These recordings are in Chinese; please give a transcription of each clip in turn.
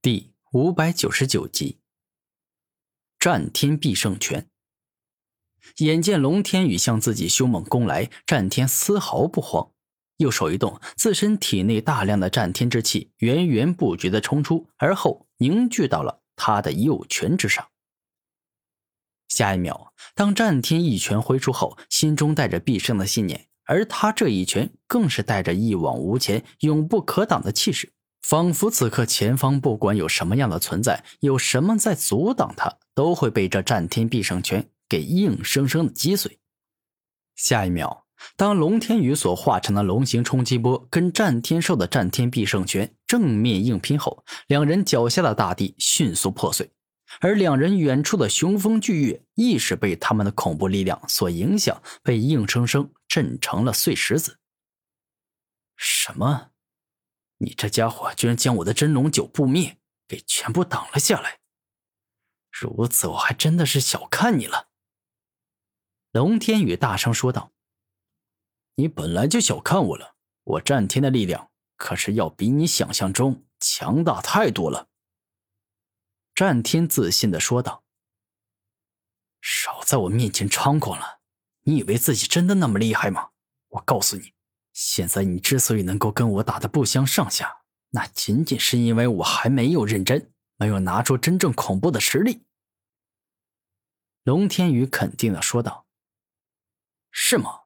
第五百九十九集，战天必胜拳。眼见龙天宇向自己凶猛攻来，战天丝毫不慌，右手一动，自身体内大量的战天之气源源不绝的冲出，而后凝聚到了他的右拳之上。下一秒，当战天一拳挥出后，心中带着必胜的信念，而他这一拳更是带着一往无前、永不可挡的气势。仿佛此刻前方不管有什么样的存在，有什么在阻挡他，都会被这战天必胜拳给硬生生的击碎。下一秒，当龙天宇所化成的龙形冲击波跟战天兽的战天必胜拳正面硬拼后，两人脚下的大地迅速破碎，而两人远处的雄风巨岳亦是被他们的恐怖力量所影响，被硬生生震成了碎石子。什么？你这家伙居然将我的真龙九不灭给全部挡了下来，如此我还真的是小看你了。”龙天宇大声说道，“你本来就小看我了，我战天的力量可是要比你想象中强大太多了。”战天自信的说道，“少在我面前猖狂了，你以为自己真的那么厉害吗？我告诉你。”现在你之所以能够跟我打的不相上下，那仅仅是因为我还没有认真，没有拿出真正恐怖的实力。”龙天宇肯定的说道。“是吗？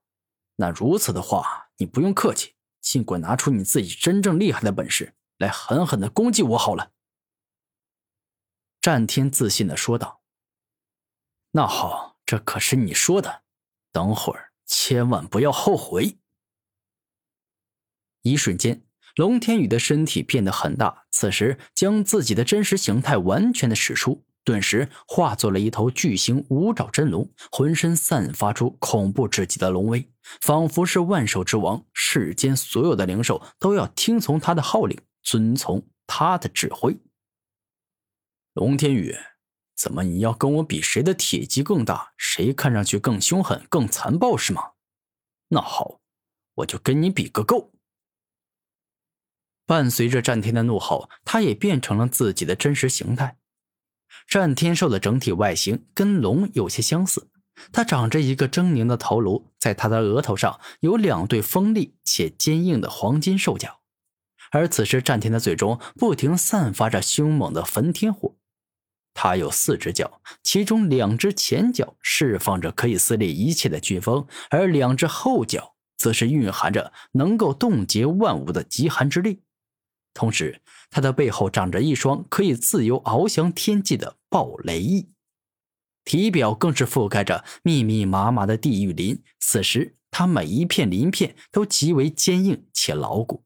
那如此的话，你不用客气，尽管拿出你自己真正厉害的本事来，狠狠的攻击我好了。”战天自信的说道。“那好，这可是你说的，等会儿千万不要后悔。”一瞬间，龙天宇的身体变得很大，此时将自己的真实形态完全的使出，顿时化作了一头巨型五爪真龙，浑身散发出恐怖至极的龙威，仿佛是万兽之王，世间所有的灵兽都要听从他的号令，遵从他的指挥。龙天宇，怎么你要跟我比谁的体积更大，谁看上去更凶狠、更残暴是吗？那好，我就跟你比个够。伴随着战天的怒吼，他也变成了自己的真实形态。战天兽的整体外形跟龙有些相似，它长着一个狰狞的头颅，在它的额头上有两对锋利且坚硬的黄金兽角。而此时，战天的嘴中不停散发着凶猛的焚天火。它有四只脚，其中两只前脚释放着可以撕裂一切的飓风，而两只后脚则是蕴含着能够冻结万物的极寒之力。同时，他的背后长着一双可以自由翱翔天际的暴雷翼，体表更是覆盖着密密麻麻的地狱鳞。此时，他每一片鳞片都极为坚硬且牢固，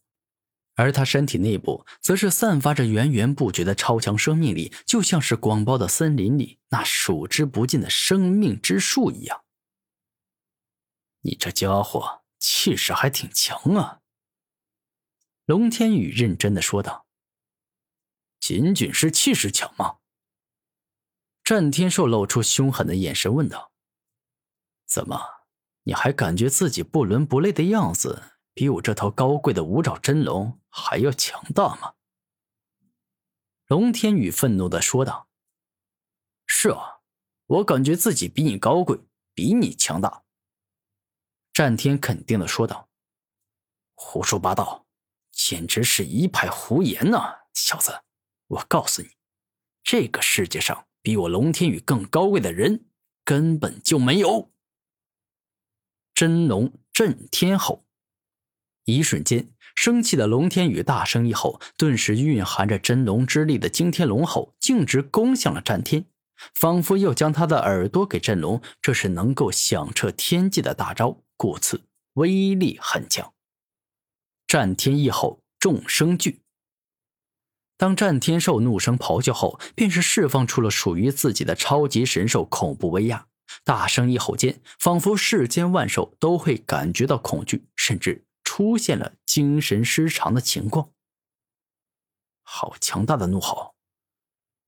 而他身体内部则是散发着源源不绝的超强生命力，就像是广袤的森林里那数之不尽的生命之树一样。你这家伙气势还挺强啊！龙天宇认真的说道：“仅仅是气势强吗？”战天兽露出凶狠的眼神问道：“怎么，你还感觉自己不伦不类的样子，比我这头高贵的五爪真龙还要强大吗？”龙天宇愤怒的说道：“是啊，我感觉自己比你高贵，比你强大。”战天肯定的说道：“胡说八道。”简直是一派胡言呐，小子！我告诉你，这个世界上比我龙天宇更高贵的人根本就没有。真龙震天吼！一瞬间，生气的龙天宇大声一吼，顿时蕴含着真龙之力的惊天龙吼径直攻向了战天，仿佛要将他的耳朵给震聋。这是能够响彻天际的大招，故此威力很强。战天一吼，众生惧。当战天兽怒声咆哮后，便是释放出了属于自己的超级神兽恐怖威压。大声一吼间，仿佛世间万兽都会感觉到恐惧，甚至出现了精神失常的情况。好强大的怒吼！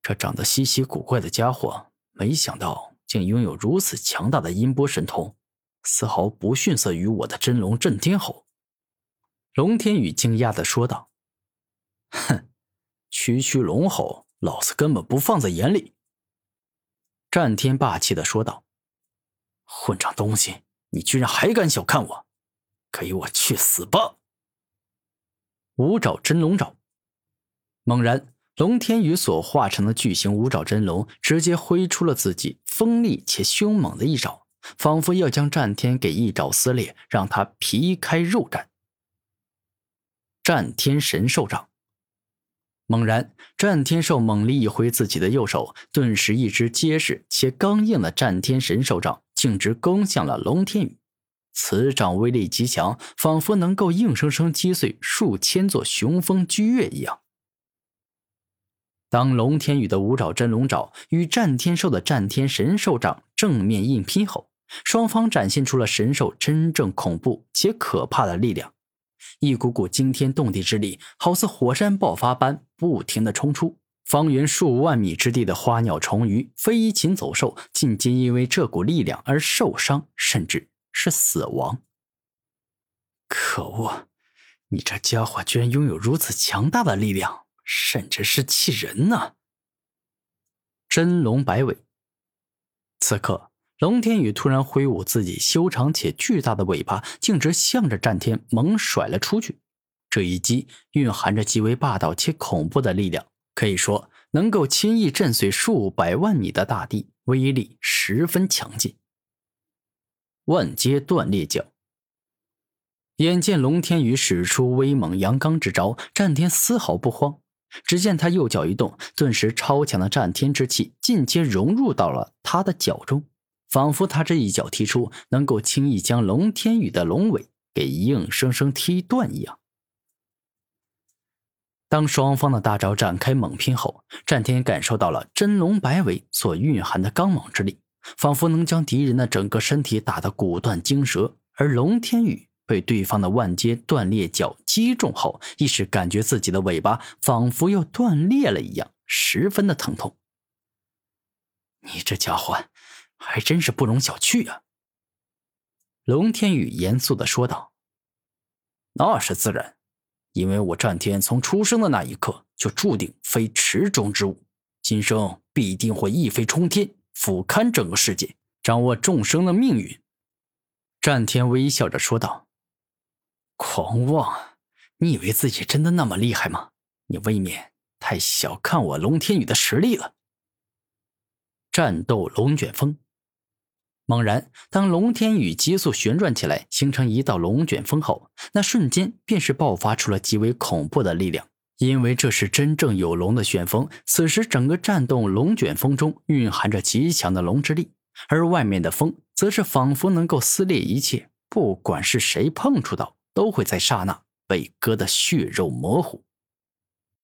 这长得稀奇古怪的家伙，没想到竟拥有如此强大的音波神通，丝毫不逊色于我的真龙震天吼。龙天宇惊讶的说道：“哼，区区龙吼，老子根本不放在眼里。”战天霸气的说道：“混账东西，你居然还敢小看我！给我去死吧！”五爪真龙爪。猛然，龙天宇所化成的巨型五爪真龙直接挥出了自己锋利且凶猛的一爪，仿佛要将战天给一爪撕裂，让他皮开肉绽。战天神兽掌。猛然，战天兽猛力一挥自己的右手，顿时一只结实且刚硬的战天神兽掌径直攻向了龙天宇。此掌威力极强，仿佛能够硬生生击碎数千座雄风巨岳一样。当龙天宇的五爪真龙爪与战天兽的战天神兽掌正面硬拼后，双方展现出了神兽真正恐怖且可怕的力量。一股股惊天动地之力，好似火山爆发般不停的冲出。方圆数万米之地的花鸟虫鱼、飞禽走兽，尽皆因为这股力量而受伤，甚至是死亡。可恶！你这家伙居然拥有如此强大的力量，甚至是气人呢！真龙摆尾。此刻。龙天宇突然挥舞自己修长且巨大的尾巴，径直向着战天猛甩了出去。这一击蕴含着极为霸道且恐怖的力量，可以说能够轻易震碎数百万米的大地，威力十分强劲。万阶断裂脚。眼见龙天宇使出威猛阳刚之招，战天丝毫不慌。只见他右脚一动，顿时超强的战天之气尽皆融入到了他的脚中。仿佛他这一脚踢出，能够轻易将龙天宇的龙尾给硬生生踢断一样。当双方的大招展开猛拼后，战天感受到了真龙摆尾所蕴含的刚猛之力，仿佛能将敌人的整个身体打得骨断筋折。而龙天宇被对方的万阶断裂脚击中后，一时感觉自己的尾巴仿佛要断裂了一样，十分的疼痛。你这家伙！还真是不容小觑啊！龙天宇严肃的说道：“那是自然，因为我战天从出生的那一刻就注定非池中之物，今生必定会一飞冲天，俯瞰整个世界，掌握众生的命运。”战天微笑着说道：“狂妄！你以为自己真的那么厉害吗？你未免太小看我龙天宇的实力了。”战斗龙卷风。猛然，当龙天宇急速旋转起来，形成一道龙卷风后，那瞬间便是爆发出了极为恐怖的力量。因为这是真正有龙的旋风，此时整个战斗龙卷风中蕴含着极强的龙之力，而外面的风则是仿佛能够撕裂一切，不管是谁碰触到，都会在刹那被割得血肉模糊。